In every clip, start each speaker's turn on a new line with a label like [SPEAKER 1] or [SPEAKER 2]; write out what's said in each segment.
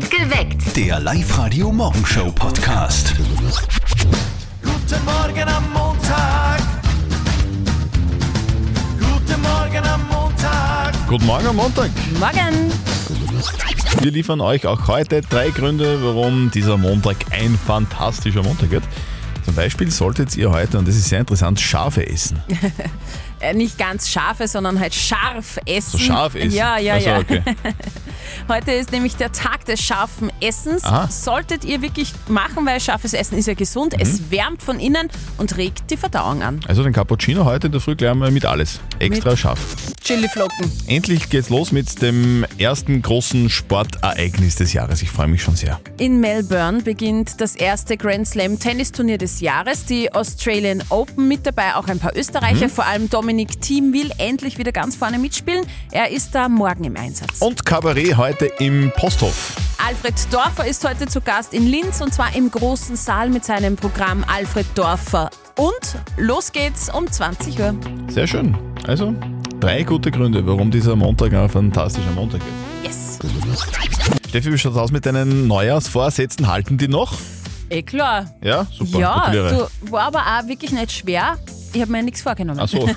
[SPEAKER 1] Geweckt.
[SPEAKER 2] Der Live-Radio-Morgenshow-Podcast.
[SPEAKER 3] Guten Morgen am Montag. Guten Morgen am Montag.
[SPEAKER 4] Guten Morgen am Montag.
[SPEAKER 5] Morgen.
[SPEAKER 4] Wir liefern euch auch heute drei Gründe, warum dieser Montag ein fantastischer Montag wird. Zum Beispiel solltet ihr heute, und das ist sehr interessant, Schafe essen.
[SPEAKER 5] Äh, nicht ganz scharfe, sondern halt scharf essen.
[SPEAKER 4] So scharf essen?
[SPEAKER 5] Ja, ja,
[SPEAKER 4] Also,
[SPEAKER 5] ja.
[SPEAKER 4] okay.
[SPEAKER 5] Heute ist nämlich der Tag des scharfen Essens.
[SPEAKER 4] Aha.
[SPEAKER 5] Solltet ihr wirklich machen, weil scharfes Essen ist ja gesund.
[SPEAKER 4] Mhm.
[SPEAKER 5] Es wärmt von innen und regt die Verdauung an.
[SPEAKER 4] Also den Cappuccino heute in der Früh gleich mal mit alles. Extra
[SPEAKER 5] Mit-
[SPEAKER 4] scharf.
[SPEAKER 5] Chiliflocken.
[SPEAKER 4] Endlich geht's los mit dem ersten großen Sportereignis des Jahres. Ich freue mich schon sehr.
[SPEAKER 5] In Melbourne beginnt das erste Grand Slam Tennisturnier des Jahres, die Australian Open. Mit dabei auch ein paar Österreicher, vor allem Dominik Thiem will endlich wieder ganz vorne mitspielen. Er ist da morgen im Einsatz.
[SPEAKER 4] Und Kabarett heute im Posthof.
[SPEAKER 5] Alfred Dorfer ist heute zu Gast in Linz und zwar im großen Saal mit seinem Programm Alfred Dorfer. Und los geht's um 20 Uhr.
[SPEAKER 4] Sehr schön. Also, drei gute Gründe, warum dieser Montag ein fantastischer Montag ist.
[SPEAKER 5] Yes.
[SPEAKER 4] Steffi, wie schaut's aus mit deinen Neujahrsvorsätzen? Halten die noch?
[SPEAKER 5] Eh klar.
[SPEAKER 4] Ja, super.
[SPEAKER 5] ja, du, war aber auch wirklich nicht schwer. Ich habe mir nichts vorgenommen.
[SPEAKER 4] Ach so. okay,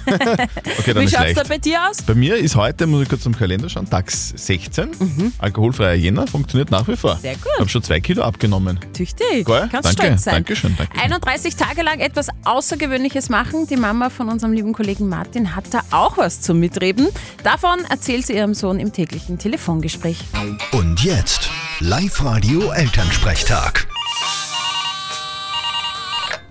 [SPEAKER 4] dann
[SPEAKER 5] Wie schaut's
[SPEAKER 4] leicht.
[SPEAKER 5] da bei dir aus?
[SPEAKER 4] Bei mir ist heute, muss ich kurz am Kalender schauen, Tag 16. Alkoholfreier Jänner funktioniert nach wie vor.
[SPEAKER 5] Mhm. Sehr gut.
[SPEAKER 4] Ich habe schon zwei Kilo abgenommen.
[SPEAKER 5] Tüchtig.
[SPEAKER 4] Geil,
[SPEAKER 5] Kannst
[SPEAKER 4] danke,
[SPEAKER 5] stolz sein.
[SPEAKER 4] Dankeschön, danke.
[SPEAKER 5] 31 Tage lang etwas Außergewöhnliches machen. Die Mama von unserem lieben Kollegen Martin hat da auch was zum Mitreden. Davon erzählt sie ihrem Sohn im täglichen Telefongespräch.
[SPEAKER 2] Und jetzt Live-Radio Elternsprechtag.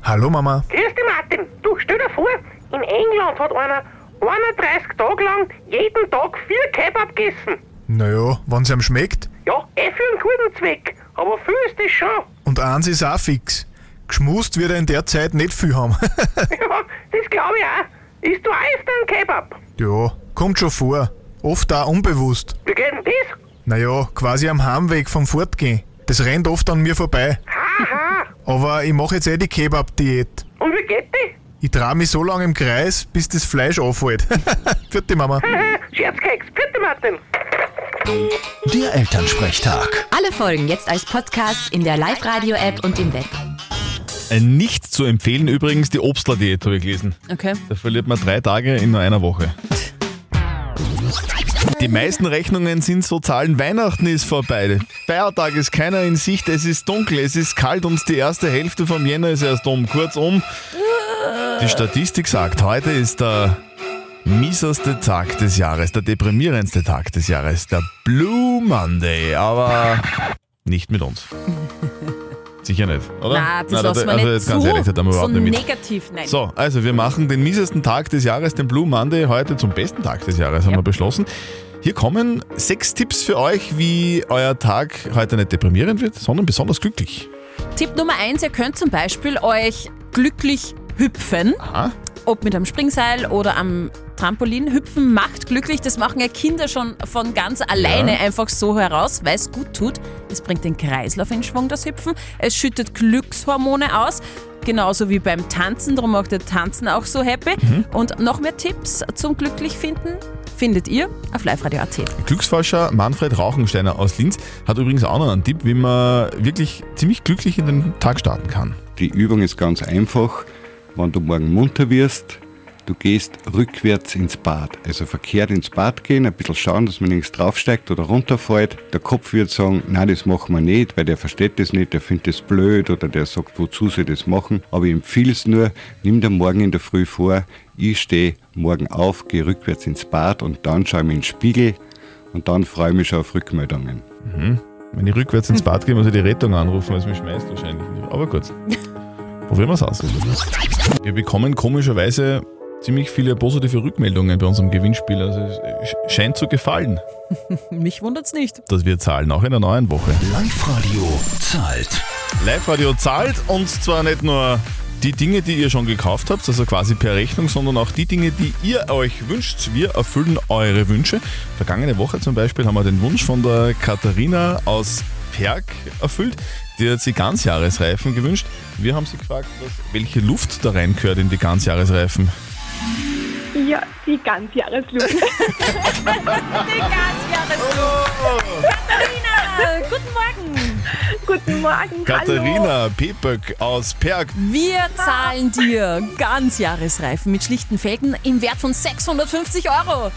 [SPEAKER 6] Hallo Mama.
[SPEAKER 7] Grüß dich, Martin. Du, stell dir vor, in England hat einer 31 Tage lang jeden Tag vier Kebab gegessen.
[SPEAKER 6] Naja, wenn's ihm schmeckt.
[SPEAKER 7] Ja, eh für einen guten Zweck. Aber viel ist das schon.
[SPEAKER 6] Und eins ist auch fix. Geschmust wird er in der Zeit nicht viel haben.
[SPEAKER 7] Ja, das glaube ich auch. Isst du auch öfter einen Kebab?
[SPEAKER 6] ja, kommt schon vor. Oft auch unbewusst.
[SPEAKER 7] Wie geht denn das?
[SPEAKER 6] Naja, quasi am Heimweg vom Fortgehen. Das rennt oft an mir vorbei. Aber ich mache jetzt eh die Kebab-Diät.
[SPEAKER 7] Und wie geht die?
[SPEAKER 6] Ich drehe mich so lange im Kreis, bis das Fleisch auffällt. Vierte Mama.
[SPEAKER 7] Scherzkeks. Bitte, Martin.
[SPEAKER 2] Der Elternsprechtag.
[SPEAKER 1] Alle Folgen jetzt als Podcast in der Live-Radio-App und im Web.
[SPEAKER 4] Nicht zu empfehlen übrigens die Obstler-Diät, habe ich gelesen.
[SPEAKER 5] Okay.
[SPEAKER 4] Da verliert man drei Tage in nur einer Woche. Die meisten Rechnungen sind so Zahlen, Weihnachten ist vorbei. Feiertag ist keiner in Sicht, es ist dunkel, es ist kalt und die erste Hälfte vom Jänner ist erst um. Kurzum, die Statistik sagt, heute ist der mieserste Tag des Jahres, der deprimierendste Tag des Jahres, der Blue Monday, aber nicht mit uns. Sicher nicht, oder?
[SPEAKER 5] Das
[SPEAKER 4] Nein, da-
[SPEAKER 5] lassen wir
[SPEAKER 4] also
[SPEAKER 5] nicht
[SPEAKER 4] jetzt ganz
[SPEAKER 5] zu.
[SPEAKER 4] ehrlich, da tun wir
[SPEAKER 5] so
[SPEAKER 4] überhaupt nicht mit.
[SPEAKER 5] negativ, nein.
[SPEAKER 4] So, also wir machen den miesesten Tag des Jahres, den Blue Monday, heute zum besten Tag des Jahres, haben wir beschlossen. Hier kommen sechs Tipps für euch, wie euer Tag heute nicht deprimierend wird, sondern besonders glücklich.
[SPEAKER 5] Tipp Nummer eins: Ihr könnt zum Beispiel euch glücklich hüpfen.
[SPEAKER 4] Aha.
[SPEAKER 5] Ob mit einem Springseil oder am Trampolin. Hüpfen macht glücklich. Das machen ja Kinder schon von ganz alleine einfach so heraus, weil es gut tut. Es bringt den Kreislauf in Schwung, das Hüpfen. Es schüttet Glückshormone aus. Genauso wie beim Tanzen, darum macht der Tanzen auch so happy. Und noch mehr Tipps zum Glücklichfinden findet ihr auf liveradio.at.
[SPEAKER 4] Glücksforscher Manfred Rauchensteiner aus Linz hat übrigens auch noch einen Tipp, wie man wirklich ziemlich glücklich in den Tag starten kann.
[SPEAKER 8] Die Übung ist ganz einfach. Wenn du morgen munter wirst, du gehst rückwärts ins Bad. Also verkehrt ins Bad gehen, ein bisschen schauen, dass man nichts draufsteigt oder runterfällt. Der Kopf wird sagen, nein, das machen wir nicht, weil der versteht das nicht, der findet das blöd oder der sagt, wozu sie das machen. Aber ich empfehle es nur, nimm dir morgen in der Früh vor, ich stehe morgen auf, gehe rückwärts ins Bad und dann schaue ich mir in den Spiegel und dann freue ich mich schon auf Rückmeldungen.
[SPEAKER 4] Wenn ich rückwärts ins Bad gehe, muss ich die Rettung anrufen, weil es mich schmeißt wahrscheinlich. Aber gut, probieren wir es aus. Wir bekommen komischerweise ziemlich viele positive Rückmeldungen bei unserem Gewinnspiel. Also es sch- scheint zu gefallen,
[SPEAKER 5] Mich wundert's nicht.
[SPEAKER 4] dass wir zahlen, auch in der neuen Woche.
[SPEAKER 2] Live-Radio zahlt.
[SPEAKER 4] Live-Radio zahlt und zwar nicht nur die Dinge, die ihr schon gekauft habt, also quasi per Rechnung, sondern auch die Dinge, die ihr euch wünscht. Wir erfüllen eure Wünsche. Vergangene Woche zum Beispiel haben wir den Wunsch von der Katharina aus Perg erfüllt. Die hat sich Ganzjahresreifen gewünscht. Wir haben sie gefragt, was, welche Luft da reingehört in die Ganzjahresreifen.
[SPEAKER 9] Ja, die Ganzjahresluft.
[SPEAKER 5] Die Ganzjahresluft. Katharina, guten Morgen.
[SPEAKER 9] Guten Morgen. Hallo.
[SPEAKER 4] Katharina Pepöck aus Perg.
[SPEAKER 5] Wir zahlen dir ganz Jahresreifen mit schlichten Felgen im Wert von 650 Euro.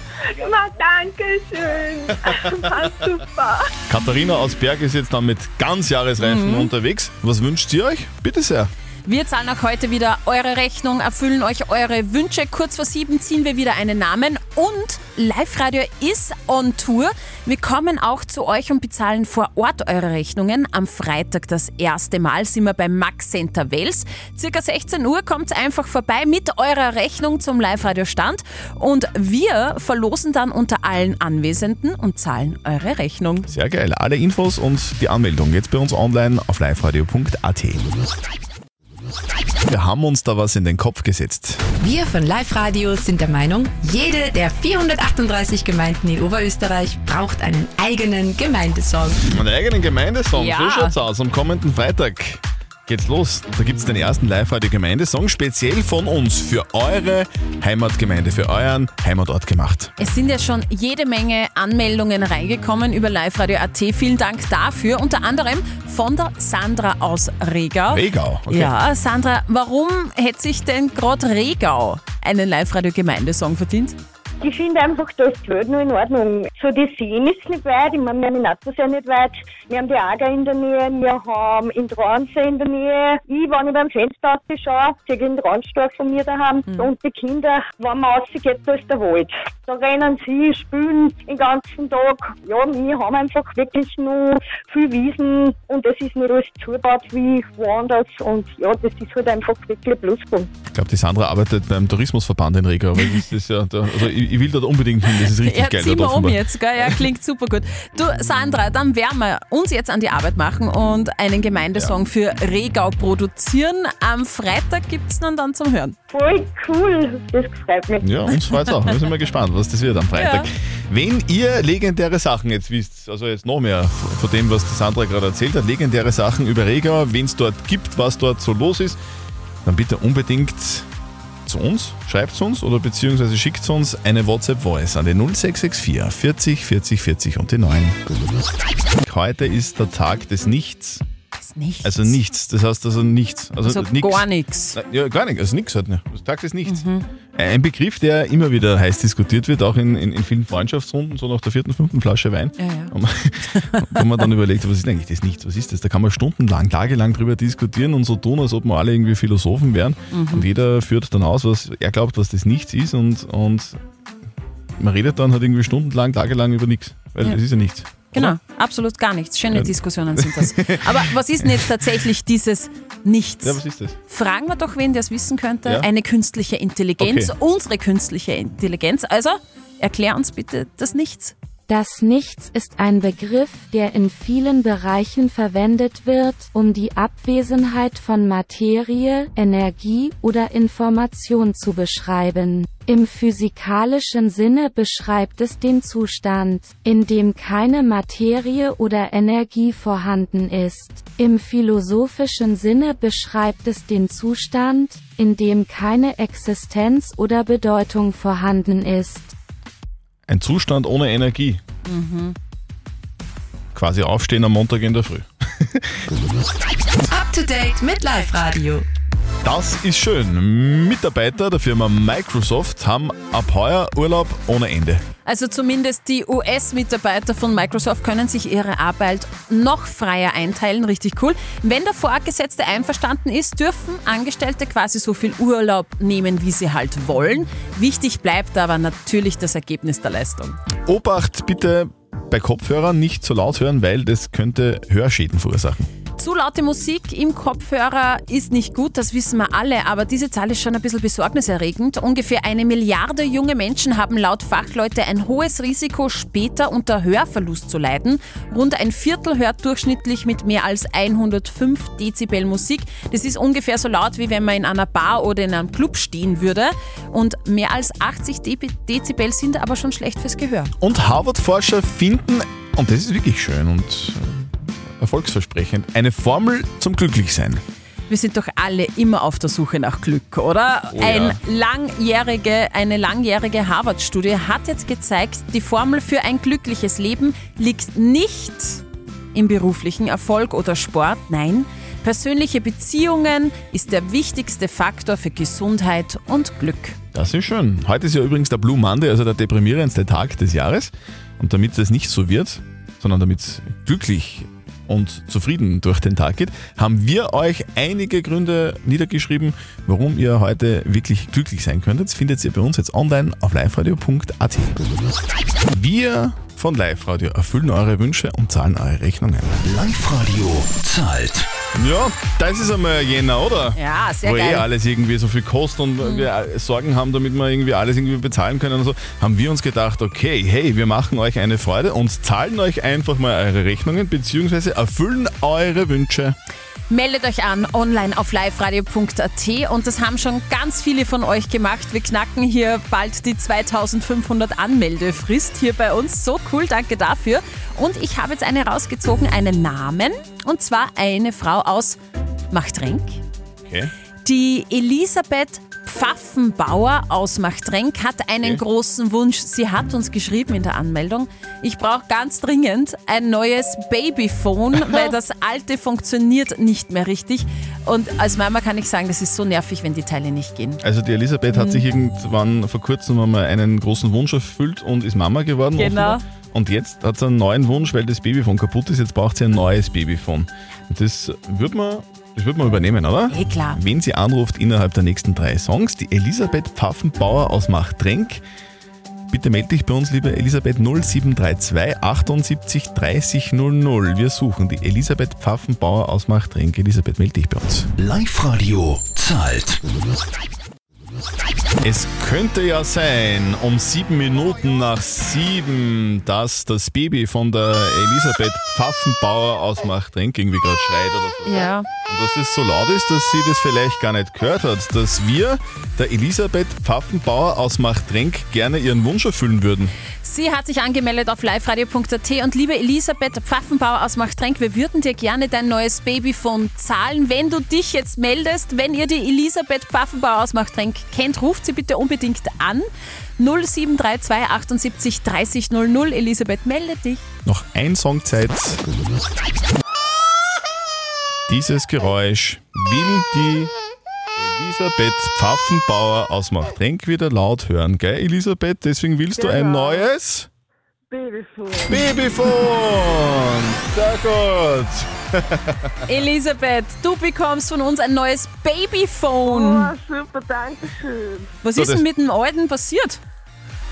[SPEAKER 9] Na, danke schön. Super.
[SPEAKER 4] Katharina aus Berg ist jetzt dann mit Ganzjahresreifen
[SPEAKER 5] Mhm.
[SPEAKER 4] unterwegs. Was wünscht ihr euch? Bitte sehr.
[SPEAKER 5] Wir zahlen auch heute wieder eure Rechnung, erfüllen euch eure Wünsche. Kurz vor sieben ziehen wir wieder einen Namen und Live-Radio ist on Tour. Wir kommen auch zu euch und bezahlen vor Ort eure Rechnungen. Am Freitag das erste Mal sind wir beim Max Center Wels. Circa 16 Uhr kommt einfach vorbei mit eurer Rechnung zum Live-Radio-Stand und wir verlosen dann unter allen Anwesenden und zahlen eure Rechnung.
[SPEAKER 4] Sehr geil. Alle Infos und die Anmeldung jetzt bei uns online auf liveradio.at. Wir haben uns da was in den Kopf gesetzt.
[SPEAKER 1] Wir von Live Radio sind der Meinung, jede der 438 Gemeinden in Oberösterreich braucht einen eigenen Gemeindesong.
[SPEAKER 4] Einen eigenen Gemeindesong,
[SPEAKER 5] Ja.
[SPEAKER 4] so schaut's aus. Am kommenden Freitag geht's los. Da gibt's den ersten Live-Radio-Gemeindesong speziell von uns für eure Heimatgemeinde, für euren Heimatort gemacht.
[SPEAKER 5] Es sind ja schon jede Menge Anmeldungen reingekommen über liveradio.at. Vielen Dank dafür. Unter anderem von der Sandra aus Regau.
[SPEAKER 4] Regau, okay.
[SPEAKER 5] Ja, Sandra, warum hätte sich denn gerade Regau einen Live-Radio-Gemeindesong verdient?
[SPEAKER 9] Ich finde einfach, da ist die Welt noch in Ordnung. So die Seen ist nicht weit, ich meine, wir haben in Attersee nicht weit, wir haben die Ager in der Nähe, wir haben in Traunsee in der Nähe. Ich, wenn ich beim Fenster rausschaue, sehe ich den Traunstock von mir daheim und die Kinder, wenn man rausgeht, da ist der Wald. Da rennen sie, spülen den ganzen Tag. Ja, wir haben einfach wirklich nur viel Wiesen und es ist nicht alles zugebaut wie woanders und ja, das ist halt einfach wirklich ein Pluspunkt.
[SPEAKER 4] Ich glaube, die Sandra arbeitet beim Tourismusverband in Regau. Aber das ist ja da, also ich, ich will dort unbedingt hin, das ist richtig
[SPEAKER 5] Ja,
[SPEAKER 4] geil.
[SPEAKER 5] ziehen
[SPEAKER 4] dort
[SPEAKER 5] wir um jetzt, gell? Ja, klingt super gut. Du, Sandra, dann werden wir uns jetzt an die Arbeit machen und einen Gemeindesong für Regau produzieren. Am Freitag gibt es dann, dann zum Hören.
[SPEAKER 9] Voll cool, das freut mich.
[SPEAKER 4] Ja, uns freut's auch. Wir sind mal gespannt, was das wird am Freitag.
[SPEAKER 5] Ja.
[SPEAKER 4] Wenn ihr legendäre Sachen jetzt wisst, also jetzt noch mehr von dem, was die Sandra gerade erzählt hat, legendäre Sachen über Regau, wen es dort gibt, was dort so los ist, dann bitte unbedingt zu uns, schreibt uns oder beziehungsweise schickt uns eine WhatsApp-Voice an den 0664 40 40 40 und die 9. Heute ist der Tag des Nichts.
[SPEAKER 5] Ist nichts.
[SPEAKER 4] Also nichts, das heißt also nichts. Also,
[SPEAKER 5] Also
[SPEAKER 4] nix.
[SPEAKER 5] gar nichts.
[SPEAKER 4] Ja, gar nicht, also nichts halt nicht. Also Tag des Nichts. Ein Begriff, der immer wieder heiß diskutiert wird, auch in, in, in vielen Freundschaftsrunden, so nach der vierten, fünften Flasche Wein.
[SPEAKER 5] Ja, ja.
[SPEAKER 4] Wo man dann überlegt, was ist eigentlich das Nichts? Was ist das? Da kann man stundenlang, tagelang drüber diskutieren und so tun, als ob wir alle irgendwie Philosophen wären. Und jeder führt dann aus, was er glaubt, was das Nichts ist und, und man redet dann halt irgendwie stundenlang, tagelang über nichts. Weil
[SPEAKER 5] Ja.
[SPEAKER 4] es ist ja nichts.
[SPEAKER 5] Genau, absolut gar nichts. Schöne Diskussionen sind das. Aber was ist denn jetzt tatsächlich dieses Nichts?
[SPEAKER 4] Ja, was ist das?
[SPEAKER 5] Fragen wir doch, wen der es wissen könnte.
[SPEAKER 4] Ja.
[SPEAKER 5] Eine künstliche Intelligenz,
[SPEAKER 4] Okay.
[SPEAKER 5] unsere künstliche Intelligenz. Also, erklär uns bitte das Nichts.
[SPEAKER 10] Das Nichts ist ein Begriff, der in vielen Bereichen verwendet wird, um die Abwesenheit von Materie, Energie oder Information zu beschreiben. Im physikalischen Sinne beschreibt es den Zustand, in dem keine Materie oder Energie vorhanden ist. Im philosophischen Sinne beschreibt es den Zustand, in dem keine Existenz oder Bedeutung vorhanden ist.
[SPEAKER 4] Ein Zustand ohne Energie. Quasi aufstehen am Montag in der Früh.
[SPEAKER 1] Up to date mit Live Radio.
[SPEAKER 4] Das ist schön. Mitarbeiter der Firma Microsoft haben ab heuer Urlaub ohne Ende.
[SPEAKER 5] Also zumindest die US-Mitarbeiter von Microsoft können sich ihre Arbeit noch freier einteilen. Richtig cool. Wenn der Vorgesetzte einverstanden ist, dürfen Angestellte quasi so viel Urlaub nehmen, wie sie halt wollen. Wichtig bleibt aber natürlich das Ergebnis der Leistung.
[SPEAKER 4] Obacht bitte bei Kopfhörern nicht zu laut hören, weil das könnte Hörschäden verursachen.
[SPEAKER 5] Zu laute Musik im Kopfhörer ist nicht gut, das wissen wir alle, aber diese Zahl ist schon ein bisschen besorgniserregend. Ungefähr eine Milliarde junge Menschen haben laut Fachleute ein hohes Risiko, später unter Hörverlust zu leiden. Rund ein Viertel hört durchschnittlich mit mehr als 105 Dezibel Musik. Das ist ungefähr so laut, wie wenn man in einer Bar oder in einem Club stehen würde. Und mehr als 80 Deb- Dezibel sind aber schon schlecht fürs Gehör.
[SPEAKER 4] Und Harvard-Forscher finden, und das ist wirklich schön und erfolgsversprechend, eine Formel zum Glücklichsein.
[SPEAKER 5] Wir sind doch alle immer auf der Suche nach Glück, oder?
[SPEAKER 4] Oh ja.
[SPEAKER 5] Ein langjährige, eine langjährige Harvard-Studie hat jetzt gezeigt, die Formel für ein glückliches Leben liegt nicht im beruflichen Erfolg oder Sport. Nein, persönliche Beziehungen ist der wichtigste Faktor für Gesundheit und Glück.
[SPEAKER 4] Das ist schön. Heute ist ja übrigens der Blue Monday, also der deprimierendste Tag des Jahres. Und damit es nicht so wird, sondern damit es glücklich und zufrieden durch den Tag geht, haben wir euch einige Gründe niedergeschrieben, warum ihr heute wirklich glücklich sein könntet. Findet ihr bei uns jetzt online auf liveradio.at. Wir von Live Radio erfüllen eure Wünsche und zahlen eure Rechnungen.
[SPEAKER 2] Live-Radio zahlt.
[SPEAKER 4] Ja, das ist einmal Jänner, oder?
[SPEAKER 5] Ja, sehr
[SPEAKER 4] Wo eh
[SPEAKER 5] geil. Mhm.
[SPEAKER 4] alles irgendwie so viel kostet und wir Sorgen haben, damit wir irgendwie alles irgendwie bezahlen können und so, haben wir uns gedacht, okay, hey, wir machen euch eine Freude und zahlen euch einfach mal eure Rechnungen beziehungsweise erfüllen eure Wünsche.
[SPEAKER 5] Meldet euch an online auf liveradio.at und das haben schon ganz viele von euch gemacht. Wir knacken hier bald die 2500 Anmeldefrist hier bei uns. So cool, danke dafür. Und ich habe jetzt eine rausgezogen, einen Namen und zwar eine Frau aus Machtrenk.
[SPEAKER 4] Okay.
[SPEAKER 5] Die Elisabeth Pfaffenbauer aus Machtrenk hat einen
[SPEAKER 4] Okay.
[SPEAKER 5] großen Wunsch. Sie hat uns geschrieben in der Anmeldung, ich brauche ganz dringend ein neues Babyphone, weil das alte funktioniert nicht mehr richtig. Und als Mama kann ich sagen, das ist so nervig, wenn die Teile nicht gehen.
[SPEAKER 4] Also die Elisabeth hat sich irgendwann vor kurzem einmal einen großen Wunsch erfüllt und ist Mama geworden.
[SPEAKER 5] Genau.
[SPEAKER 4] offenbar. Und jetzt hat sie einen neuen Wunsch, weil das Babyphone kaputt ist. Jetzt braucht sie ein neues Babyphone. Das wird man, das wird man übernehmen, oder?
[SPEAKER 5] Eh klar.
[SPEAKER 4] Wen sie anruft innerhalb der nächsten drei Songs, die Elisabeth Pfaffenbauer aus Machtrenk. Bitte melde dich bei uns, liebe Elisabeth 0732 78 30 00. Wir suchen die Elisabeth Pfaffenbauer aus Machtrenk. Elisabeth, melde dich bei uns.
[SPEAKER 2] Live-Radio zahlt.
[SPEAKER 4] Es könnte ja sein, um sieben Minuten nach sieben, dass das Baby von der Elisabeth Pfaffenbauer aus Machtrenk irgendwie gerade schreit oder so.
[SPEAKER 5] Ja.
[SPEAKER 4] Und dass es so laut ist, dass sie das vielleicht gar nicht gehört hat, dass wir der Elisabeth Pfaffenbauer aus Machtrenk gerne ihren Wunsch erfüllen würden.
[SPEAKER 5] Sie hat sich angemeldet auf liveradio.at und liebe Elisabeth Pfaffenbauer aus Machtrenk, wir würden dir gerne dein neues Babyphone zahlen, wenn du dich jetzt meldest. Wenn ihr die Elisabeth Pfaffenbauer aus Machtrenk kennt, ruft sie bitte unbedingt an. 0732 78 30 00. Elisabeth, melde dich.
[SPEAKER 4] Noch ein Song Zeit. Dieses Geräusch will die Elisabeth Pfaffenbauer aus Machtrenk wieder laut hören, gell Elisabeth? Deswegen willst du ein
[SPEAKER 9] Genau.
[SPEAKER 4] neues
[SPEAKER 9] Babyphone.
[SPEAKER 4] Babyphone. Sehr gut.
[SPEAKER 5] Elisabeth, du bekommst von uns ein neues Babyphone.
[SPEAKER 9] Oh, super, danke schön.
[SPEAKER 5] Was
[SPEAKER 4] So,
[SPEAKER 5] ist denn mit dem alten passiert?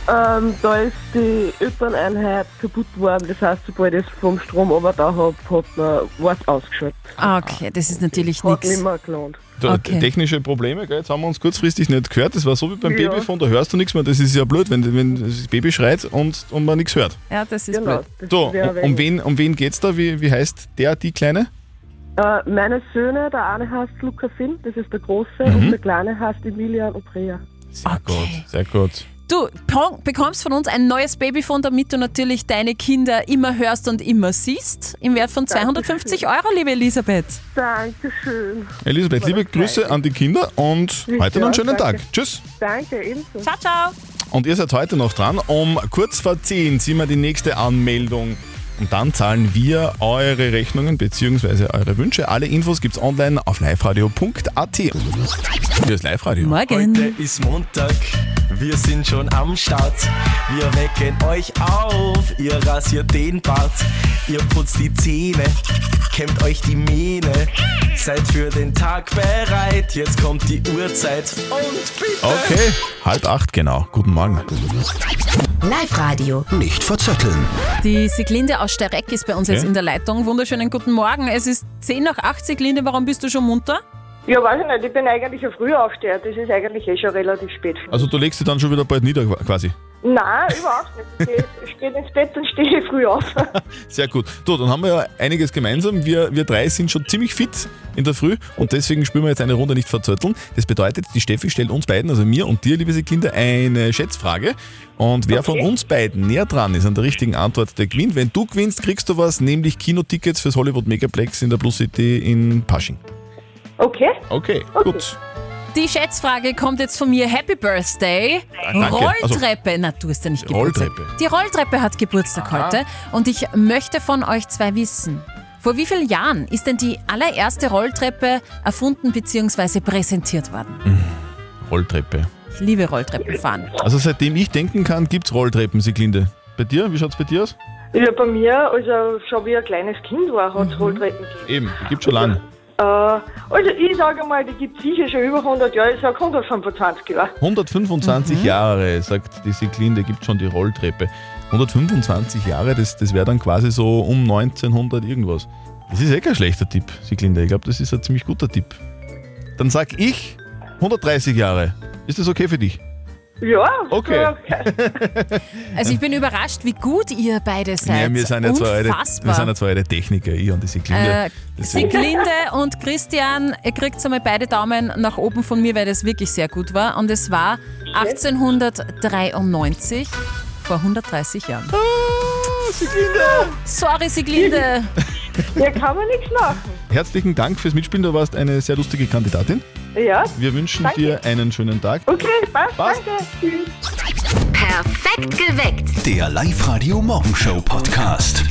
[SPEAKER 9] Ähm, da ist die Elterneinheit kaputt worden. Das heißt, sobald ich es vom Strom aber da habe, hat man was ausgeschaltet.
[SPEAKER 5] Ah, Okay, das ist natürlich
[SPEAKER 9] Hat
[SPEAKER 5] nichts.
[SPEAKER 9] nicht mehr gelohnt.
[SPEAKER 5] Okay.
[SPEAKER 4] Technische Probleme, gell? jetzt haben wir uns kurzfristig nicht gehört. Das war so wie beim
[SPEAKER 9] Ja.
[SPEAKER 4] Babyphone, da hörst du nichts mehr. Das ist ja blöd, wenn, wenn das Baby schreit und, und man nichts hört.
[SPEAKER 5] Ja, das ist
[SPEAKER 9] Genau.
[SPEAKER 5] blöd.
[SPEAKER 9] Das
[SPEAKER 4] So, um, um, wen, um wen geht's da? Wie, wie heißt der, die Kleine?
[SPEAKER 9] Äh, meine Söhne, der eine heißt Luca Finn, das ist der Große,
[SPEAKER 4] Mhm.
[SPEAKER 9] und der Kleine heißt Emilian Andrea.
[SPEAKER 4] Sehr
[SPEAKER 5] Okay.
[SPEAKER 4] gut, sehr gut.
[SPEAKER 5] Du bekommst von uns ein neues Babyphone, damit du natürlich deine Kinder immer hörst und immer siehst. Im Wert von 250 Euro, liebe Elisabeth.
[SPEAKER 9] Dankeschön.
[SPEAKER 4] Elisabeth, liebe Grüße an die Kinder und
[SPEAKER 9] Ja,
[SPEAKER 4] heute noch einen schönen
[SPEAKER 9] danke.
[SPEAKER 4] Tag. Tschüss.
[SPEAKER 9] Danke, ebenso.
[SPEAKER 5] Ciao, ciao.
[SPEAKER 4] Und ihr seid heute noch dran. Um kurz vor 10 sind wir die nächste Anmeldung. Und dann zahlen wir eure Rechnungen bzw. eure Wünsche. Alle Infos gibt's online auf liveradio.at. Ist Live-Radio.
[SPEAKER 5] Morgen.
[SPEAKER 3] Heute ist Montag, wir sind schon am Start. Wir wecken euch auf, ihr rasiert den Bart, ihr putzt die Zähne, kämmt euch die Mähne. Seid für den Tag bereit, jetzt kommt die Uhrzeit und bitte.
[SPEAKER 4] Okay, halb acht genau. Guten Morgen.
[SPEAKER 1] Live-Radio.
[SPEAKER 2] Nicht verzetteln.
[SPEAKER 5] Die Siglinde aus Stereck ist bei uns
[SPEAKER 4] Okay.
[SPEAKER 5] jetzt in der Leitung. Wunderschönen guten Morgen. Es ist 10 nach 8, Siglinde. Warum bist du schon munter?
[SPEAKER 9] Ja, weiß ich nicht, ich bin eigentlich ein Frühaufsteher. Das ist eigentlich eh schon relativ spät. für mich.
[SPEAKER 4] Also du legst dich dann schon wieder bald nieder quasi.
[SPEAKER 9] Nein, überhaupt nicht. Ich stehe ins Bett und stehe früh auf.
[SPEAKER 4] Sehr gut. Du, dann haben wir ja einiges gemeinsam. Wir, wir drei sind schon ziemlich fit in der Früh und deswegen spielen wir jetzt eine Runde nicht verzötteln. Das bedeutet, die Steffi stellt uns beiden, also mir und dir, liebe Kinder, eine Schätzfrage. Und wer von uns beiden näher dran ist an der richtigen Antwort, der gewinnt. Wenn du gewinnst, kriegst du was, nämlich Kinotickets fürs Hollywood Megaplex in der Plus City in Pasching.
[SPEAKER 9] Okay?
[SPEAKER 4] Okay, gut.
[SPEAKER 5] Die Schätzfrage kommt jetzt von mir. Happy Birthday.
[SPEAKER 4] danke.
[SPEAKER 5] Rolltreppe. Na, du hast ja nicht Geburtstag.
[SPEAKER 4] Rolltreppe.
[SPEAKER 5] Die Rolltreppe hat Geburtstag heute. Und ich möchte von euch zwei wissen. Vor wie vielen Jahren ist denn die allererste Rolltreppe erfunden bzw. präsentiert worden?
[SPEAKER 4] Rolltreppe.
[SPEAKER 5] Ich liebe Rolltreppenfahren.
[SPEAKER 4] Also seitdem ich denken kann, gibt's Rolltreppen, Siglinde. Bei dir? Wie schaut's bei dir aus?
[SPEAKER 6] Ja, bei mir, also schon wie ein kleines Kind war, hat
[SPEAKER 5] Mhm.
[SPEAKER 6] es Rolltreppen gegeben.
[SPEAKER 4] Eben, die gibt's schon lange.
[SPEAKER 6] Äh, also ich sage mal, die gibt es sicher schon über 100 Jahre, ich sage 125 Jahre.
[SPEAKER 4] 125 Jahre, sagt die Siglinde, gibt schon die Rolltreppe. 125 Jahre, das, das wäre dann quasi so um 1900 irgendwas. Das ist eh kein schlechter Tipp, Siglinde. Ich glaube, das ist ein ziemlich guter Tipp. Dann sag ich 130 Jahre. Ist das okay für dich?
[SPEAKER 6] Ja,
[SPEAKER 4] Okay.
[SPEAKER 6] ja,
[SPEAKER 5] Also ich bin überrascht, wie gut ihr beide seid.
[SPEAKER 4] Ja, wir sind ja zwei alte, wir sind ja zwei alte Techniker, ich und die Siglinde.
[SPEAKER 5] Äh, Siglinde und Christian, ihr kriegt einmal beide Daumen nach oben von mir, weil das wirklich sehr gut war. Und es war 1893, vor 130 Jahren.
[SPEAKER 4] Ah, Siglinde!
[SPEAKER 5] Sorry, Siglinde.
[SPEAKER 6] ja, kann man nichts machen.
[SPEAKER 4] Herzlichen Dank fürs Mitspielen, du warst eine sehr lustige Kandidatin.
[SPEAKER 6] Ja,
[SPEAKER 4] Wir wünschen
[SPEAKER 6] Danke.
[SPEAKER 4] dir einen schönen Tag.
[SPEAKER 6] okay, passt,
[SPEAKER 4] Passt.
[SPEAKER 6] danke. Tschüss.
[SPEAKER 11] Perfekt geweckt.
[SPEAKER 2] Der Live-Radio Morgenshow Podcast.